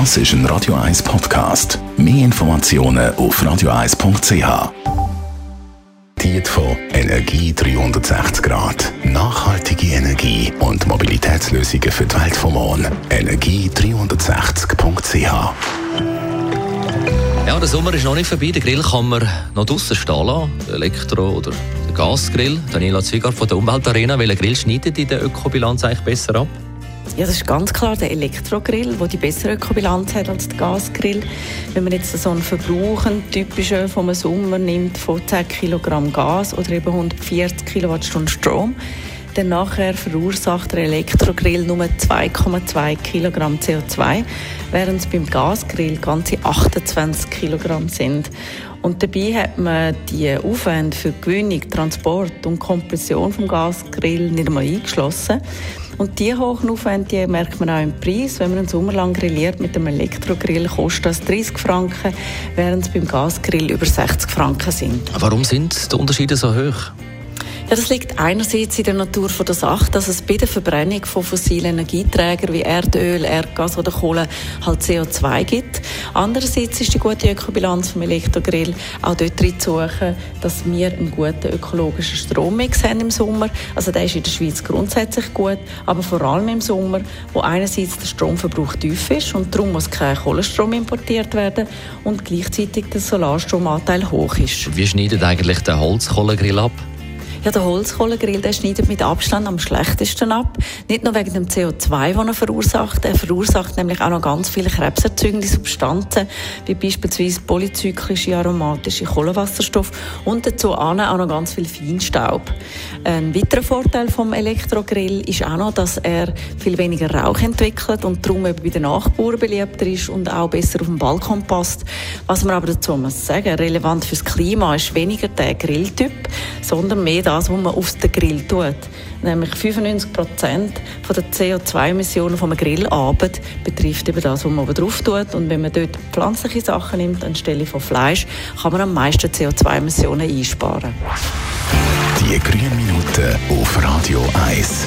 Das ist ein Radio 1 Podcast. Mehr Informationen auf radio1.ch. Diet von Energie 360 Grad. Nachhaltige Energie und Mobilitätslösungen für die Welt vom Morgen. Energie360.ch. Ja, der Sommer ist noch nicht vorbei. Den Grill kann man noch draußen stehen lassen. Elektro- oder der Gasgrill. Daniela Zwiegart von der Umweltarena. Welcher Grill schneidet in der Ökobilanz eigentlich besser ab? Ja, das ist ganz klar der Elektrogrill, der die bessere Ökobilanz hat als der Gasgrill. Wenn man jetzt so einen Verbrauch, einen typischen vom Sommer nimmt, von 10 Kilogramm Gas oder eben 140 Kilowattstunden Strom, dann nachher verursacht der Elektrogrill nur 2,2 Kilogramm CO2, während es beim Gasgrill ganze 28 Kilogramm sind. Und dabei hat man die Aufwände für Gewinnung, Transport und Kompression vom Gasgrill nicht einmal eingeschlossen. Und die hohen Aufwände merkt man auch im Preis. Wenn man einen Sommer lang grilliert mit einem Elektrogrill, kostet das 30 Franken, während es beim Gasgrill über 60 Franken sind. Warum sind die Unterschiede so hoch? Ja, das liegt einerseits in der Natur von der Sache, dass es bei der Verbrennung von fossilen Energieträgern wie Erdöl, Erdgas oder Kohle halt CO2 gibt. Andererseits ist die gute Ökobilanz vom Elektrogrill auch dort drin zu suchen, dass wir einen guten ökologischen Strommix haben im Sommer. Also der ist in der Schweiz grundsätzlich gut, aber vor allem im Sommer, wo einerseits der Stromverbrauch tief ist und darum muss kein Kohlenstrom importiert werden und gleichzeitig der Solarstromanteil hoch ist. Wie schneidet eigentlich der Holzkohlegrill ab? Ja, der Holzkohlegrill der schneidet mit Abstand am schlechtesten ab. Nicht nur wegen dem CO2, das er verursacht. Er verursacht nämlich auch noch ganz viele krebserzeugende Substanzen, wie beispielsweise polyzyklische aromatische Kohlenwasserstoff und dazu auch noch ganz viel Feinstaub. Ein weiterer Vorteil vom Elektrogrill ist auch noch, dass er viel weniger Rauch entwickelt und darum eben bei den Nachbarn beliebter ist und auch besser auf dem Balkon passt. Was man aber dazu muss sagen, relevant fürs Klima ist weniger der Grilltyp, sondern mehr das, was man auf den Grill tut. Nämlich 95 Prozent der CO2-Emissionen vom Grillabend betrifft eben das, was man oben drauf tut. Und wenn man dort pflanzliche Sachen nimmt anstelle von Fleisch, kann man am meisten CO2-Emissionen einsparen. Die grünen Minuten auf Radio 1.